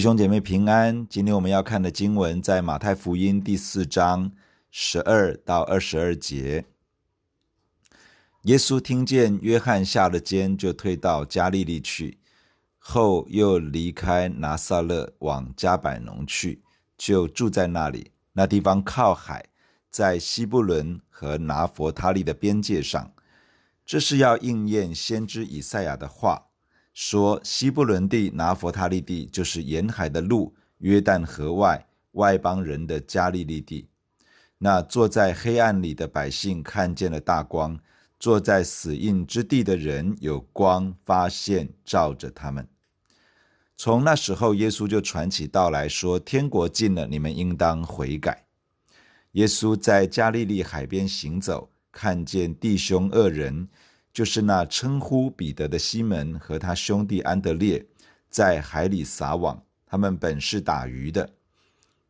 弟兄姐妹平安，今天我们要看的经文在马太福音第四章十二到二十二节。耶稣听见约翰下了监，就退到加利利去，后又离开拿撒勒往加百农去，就住在那里。那地方靠海，在西布伦和拿弗他利的边界上。这是要应验先知以赛亚的话。说西布伦地、拿弗他利地，就是沿海的路，约旦河外外邦人的加利利地。那坐在黑暗里的百姓看见了大光，坐在死荫之地的人有光发现，照着他们。从那时候，耶稣就传起道来说：天国近了，你们应当悔改。耶稣在加利利海边行走，看见弟兄二人。就是那称呼彼得的西门和他兄弟安德烈，在海里撒网。他们本是打鱼的。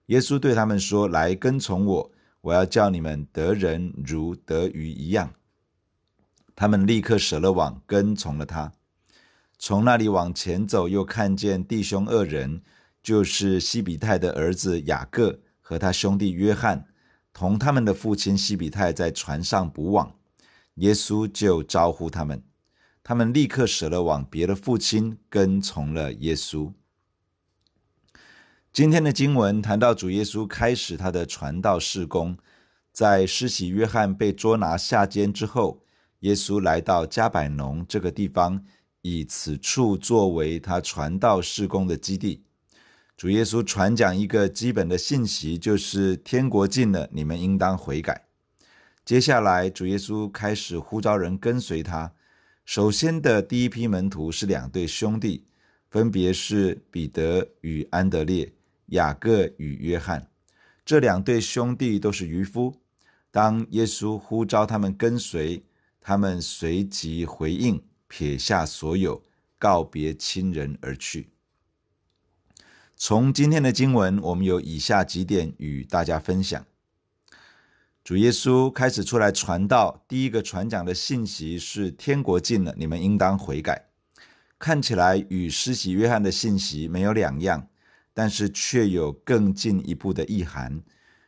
耶稣对他们说：“来跟从我，我要叫你们得人如得鱼一样。”他们立刻舍了网，跟从了他。从那里往前走，又看见弟兄二人，就是西比泰的儿子雅各和他兄弟约翰，同他们的父亲西比泰在船上捕网。耶稣就招呼他们，他们立刻舍了往，别的父亲，跟从了耶稣。今天的经文谈到主耶稣开始他的传道事工，在施洗约翰被捉拿下监之后，耶稣来到加百农这个地方，以此处作为他传道事工的基地。主耶稣传讲一个基本的信息，就是天国近了，你们应当悔改。接下来，主耶稣开始呼召人跟随他。首先的第一批门徒是两对兄弟，分别是彼得与安德烈、雅各与约翰。这两对兄弟都是渔夫。当耶稣呼召他们跟随，他们随即回应，撇下所有，告别亲人而去。从今天的经文，我们有以下几点与大家分享。主耶稣开始出来传道，第一个传讲的信息是天国近了，你们应当悔改。看起来与施洗约翰的信息没有两样，但是却有更进一步的意涵。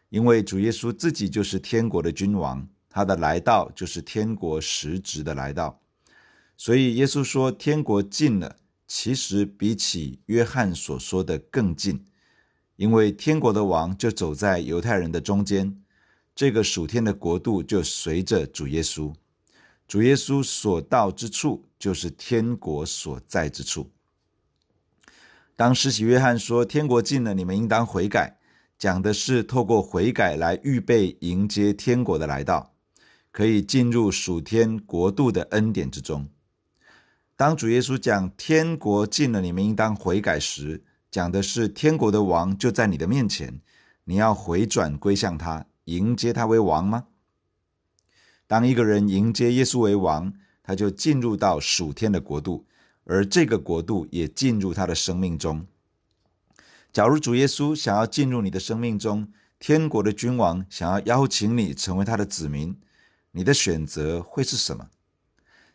因为主耶稣自己就是天国的君王，他的来到就是天国实质的来到。所以耶稣说天国近了，其实比起约翰所说的更近，因为天国的王就走在犹太人的中间。这个属天的国度就随着主耶稣，主耶稣所到之处，就是天国所在之处。当施洗约翰说“天国近了，你们应当悔改”，讲的是透过悔改来预备迎接天国的来到，可以进入属天国度的恩典之中。当主耶稣讲“天国近了，你们应当悔改”时，讲的是天国的王就在你的面前，你要回转归向他。迎接他为王吗？当一个人迎接耶稣为王，他就进入到属天的国度，而这个国度也进入他的生命中。假如主耶稣想要进入你的生命中，天国的君王想要邀请你成为他的子民，你的选择会是什么？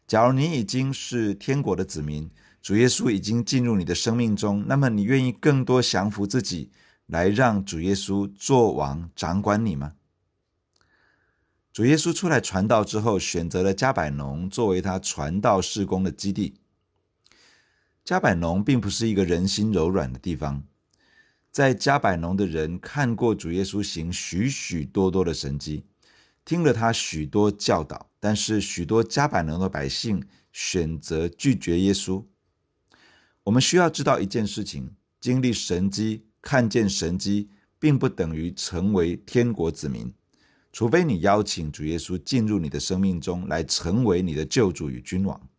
假如你已经是天国的子民，主耶稣已经进入你的生命中，那么你愿意更多降服自己，来让主耶稣做王掌管你吗？主耶稣出来传道之后，选择了加百农作为他传道事工的基地。加百农并不是一个人心柔软的地方，在加百农的人看过主耶稣行许许多多的神迹，听了他许多教导，但是许多加百农的百姓选择拒绝耶稣。我们需要知道一件事情：经历神迹。看见神迹，并不等于成为天国子民，除非你邀请主耶稣进入你的生命中，来成为你的救主与君王。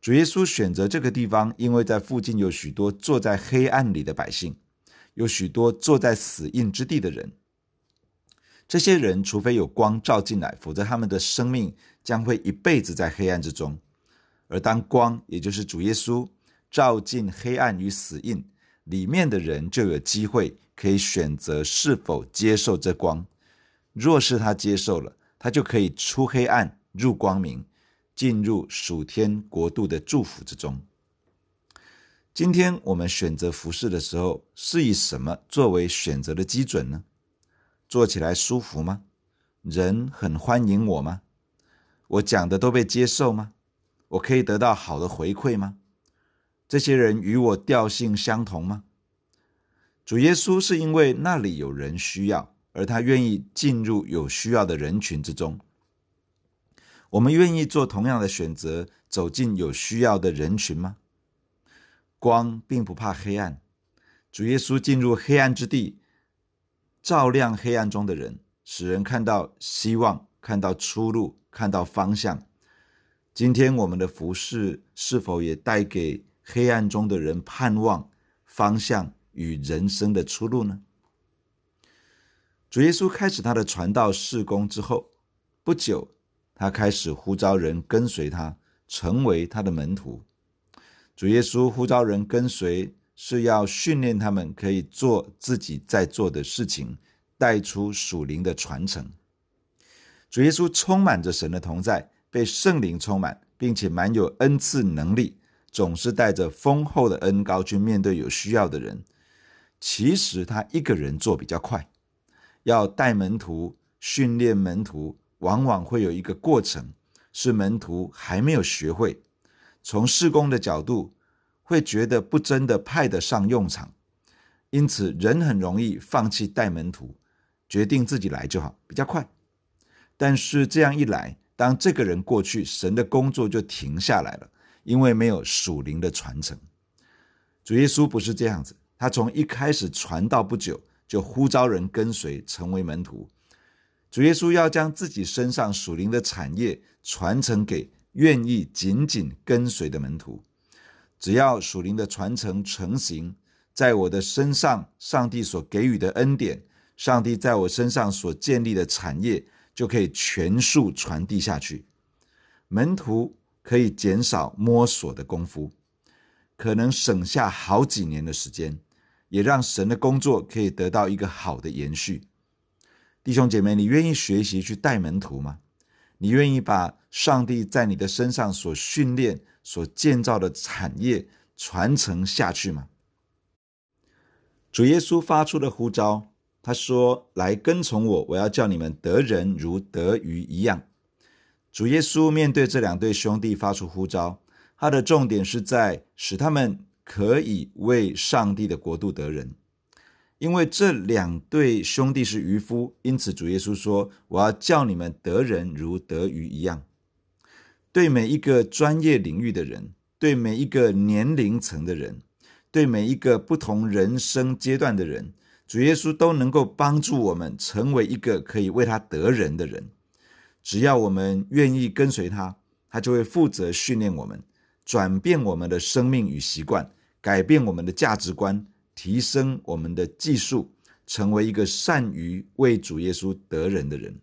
主耶稣选择这个地方，因为在附近有许多坐在黑暗里的百姓，有许多坐在死荫之地的人。这些人除非有光照进来，否则他们的生命将会一辈子在黑暗之中。而当光，也就是主耶稣，照进黑暗与死荫。里面的人就有机会可以选择是否接受这光。若是他接受了，他就可以出黑暗入光明，进入属天国度的祝福之中。今天我们选择服饰的时候，是以什么作为选择的基准呢？做起来舒服吗？人很欢迎我吗？我讲的都被接受吗？我可以得到好的回馈吗？这些人与我调性相同吗？主耶稣是因为那里有人需要，而他愿意进入有需要的人群之中。我们愿意做同样的选择，走进有需要的人群吗？光并不怕黑暗，主耶稣进入黑暗之地，照亮黑暗中的人，使人看到希望，看到出路，看到方向。今天我们的服事是否也带给黑暗中的人盼望、方向与人生的出路呢？主耶稣开始他的传道事工之后，不久，他开始呼召人跟随他，成为他的门徒。主耶稣呼召人跟随，是要训练他们可以做自己在做的事情，带出属灵的传承。主耶稣充满着神的同在，被圣灵充满，并且满有恩赐能力，总是带着丰厚的恩膏去面对有需要的人。其实他一个人做比较快，要带门徒、训练门徒，往往会有一个过程，是门徒还没有学会。从事工的角度，会觉得不真的派得上用场，因此人很容易放弃带门徒，决定自己来就好，比较快。但是这样一来，当这个人过去，神的工作就停下来了，因为没有属灵的传承。主耶稣不是这样子，他从一开始传道不久，就呼召人跟随，成为门徒。主耶稣要将自己身上属灵的产业传承给愿意紧紧跟随的门徒。只要属灵的传承成型，在我的身上，上帝所给予的恩典，上帝在我身上所建立的产业。就可以全数传递下去，门徒可以减少摸索的功夫，可能省下好几年的时间，也让神的工作可以得到一个好的延续。弟兄姐妹，你愿意学习去带门徒吗？你愿意把上帝在你的身上所训练、所建造的产业传承下去吗？主耶稣发出的呼召。他说：“来跟从我，我要叫你们得人如得鱼一样。”主耶稣面对这两对兄弟发出呼召，他的重点是在使他们可以为上帝的国度得人。因为这两对兄弟是渔夫，因此主耶稣说：“我要叫你们得人如得鱼一样。”对每一个专业领域的人，对每一个年龄层的人，对每一个不同人生阶段的人。主耶稣都能够帮助我们成为一个可以为他得人的人，只要我们愿意跟随他，他就会负责训练我们，转变我们的生命与习惯，改变我们的价值观，提升我们的技术，成为一个善于为主耶稣得人的人。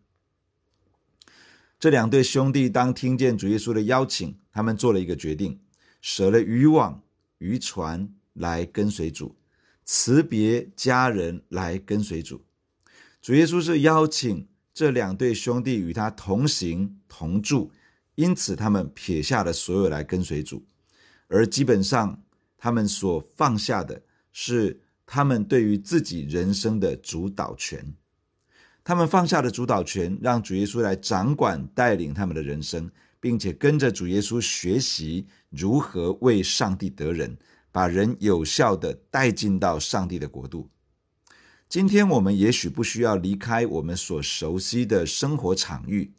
这两对兄弟当听见主耶稣的邀请，他们做了一个决定，舍了渔网、渔船来跟随主。辞别家人来跟随主，主耶稣是邀请这两对兄弟与他同行同住，因此他们撇下了所有来跟随主，而基本上他们所放下的是他们对于自己人生的主导权，他们放下的主导权，让主耶稣来掌管带领他们的人生，并且跟着主耶稣学习如何为上帝得人。把人有效地带进到上帝的国度。今天我们也许不需要离开我们所熟悉的生活场域，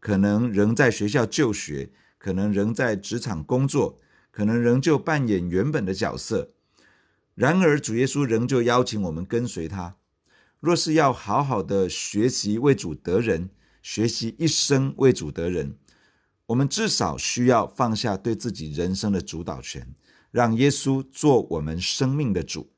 可能仍在学校就学，可能仍在职场工作，可能仍旧扮演原本的角色。然而，主耶稣仍旧邀请我们跟随他。若是要好好的学习为主得人，学习一生为主得人，我们至少需要放下对自己人生的主导权。让耶稣做我们生命的主，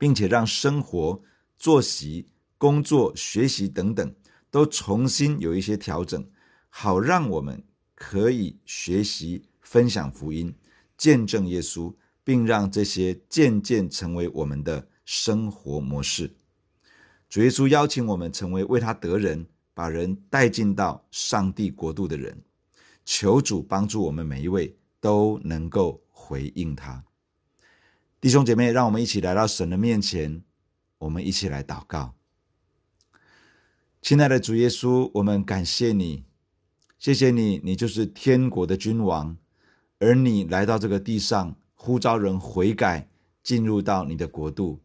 并且让生活、作息、工作、学习等等都重新有一些调整，好让我们可以学习、分享福音、见证耶稣，并让这些渐渐成为我们的生活模式。主耶稣邀请我们成为为他得人、把人带进到上帝国度的人。求主帮助我们每一位都能够。回应他，弟兄姐妹，让我们一起来到神的面前，我们一起来祷告。亲爱的主耶稣，我们感谢你，谢谢你，你就是天国的君王，而你来到这个地上，呼召人悔改，进入到你的国度。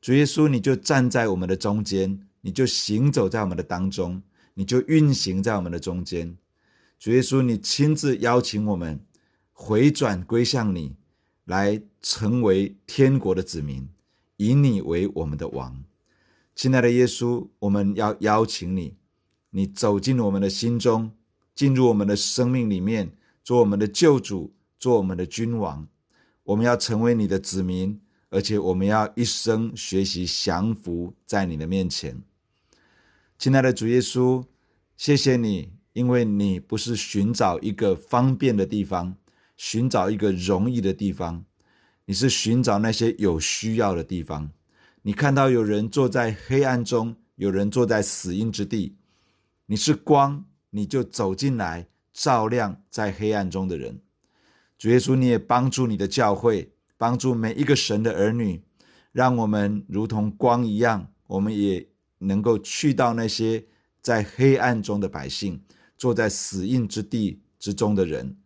主耶稣，你就站在我们的中间，你就行走在我们的当中，你就运行在我们的中间。主耶稣，你亲自邀请我们回转归向你。来成为天国的子民，以你为我们的王。亲爱的耶稣，我们要邀请你，你走进我们的心中，进入我们的生命里面，做我们的救主，做我们的君王。我们要成为你的子民，而且我们要一生学习降服在你的面前。亲爱的主耶稣，谢谢你，因为你不是寻找一个方便的地方。寻找一个容易的地方，你是寻找那些有需要的地方。你看到有人坐在黑暗中，有人坐在死荫之地，你是光，你就走进来，照亮在黑暗中的人。主耶稣，你也帮助你的教会，帮助每一个神的儿女，让我们如同光一样，我们也能够去到那些在黑暗中的百姓，坐在死荫之地之中的人。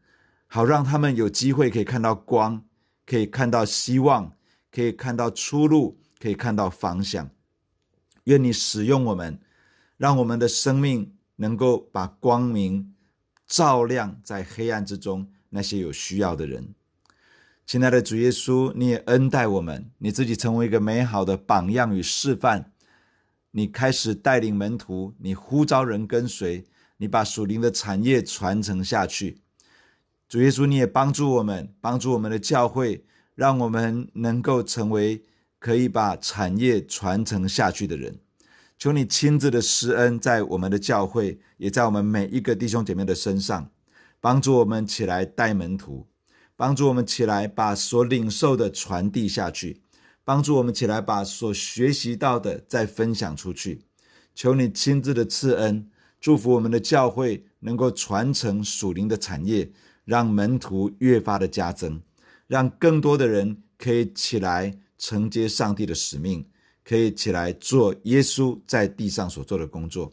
好让他们有机会可以看到光，可以看到希望，可以看到出路，可以看到方向。愿你使用我们，让我们的生命能够把光明照亮在黑暗之中那些有需要的人。亲爱的主耶稣，你也恩待我们，你自己成为一个美好的榜样与示范。你开始带领门徒，你呼召人跟随，你把属灵的产业传承下去。主耶稣，你也帮助我们，帮助我们的教会，让我们能够成为可以把产业传承下去的人。求你亲自的施恩在我们的教会，也在我们每一个弟兄姐妹的身上，帮助我们起来带门徒，帮助我们起来把所领受的传递下去，帮助我们起来把所学习到的再分享出去。求你亲自的赐恩，祝福我们的教会能够传承属灵的产业。让门徒越发的加增，让更多的人可以起来承接上帝的使命，可以起来做耶稣在地上所做的工作。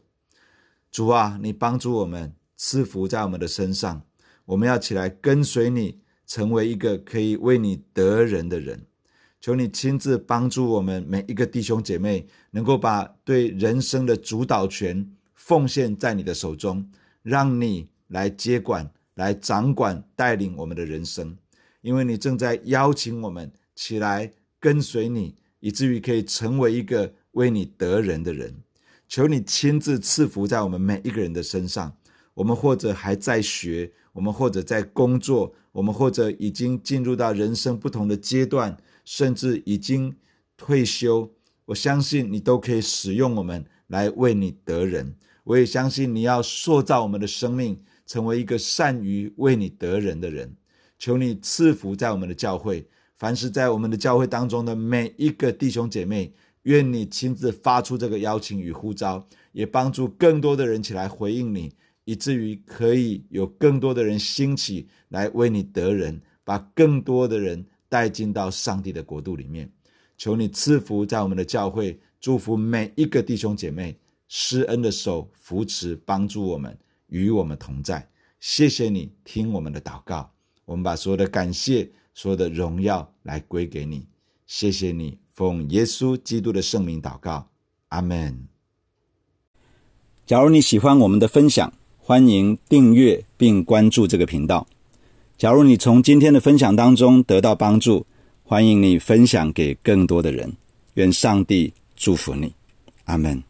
主啊，你帮助我们，赐福在我们的身上，我们要起来跟随你，成为一个可以为你得人的人。求你亲自帮助我们每一个弟兄姐妹，能够把对人生的主导权奉献在你的手中，让你来接管。来掌管带领我们的人生，因为你正在邀请我们起来跟随你，以至于可以成为一个为你得人的人。求你亲自赐福在我们每一个人的身上。我们或者还在学，我们或者在工作，我们或者已经进入到人生不同的阶段，甚至已经退休。我相信你都可以使用我们来为你得人。我也相信你要塑造我们的生命。成为一个善于为你得人的人，求你赐福在我们的教会，凡是在我们的教会当中的每一个弟兄姐妹，愿你亲自发出这个邀请与呼召，也帮助更多的人起来回应你，以至于可以有更多的人兴起来为你得人，把更多的人带进到上帝的国度里面。求你赐福在我们的教会，祝福每一个弟兄姐妹，施恩的手扶持帮助我们。与我们同在，谢谢你听我们的祷告，我们把所有的感谢、所有的荣耀来归给你。谢谢你奉耶稣基督的圣名祷告，阿门。假如你喜欢我们的分享，欢迎订阅并关注这个频道。假如你从今天的分享当中得到帮助，欢迎你分享给更多的人。愿上帝祝福你，阿门。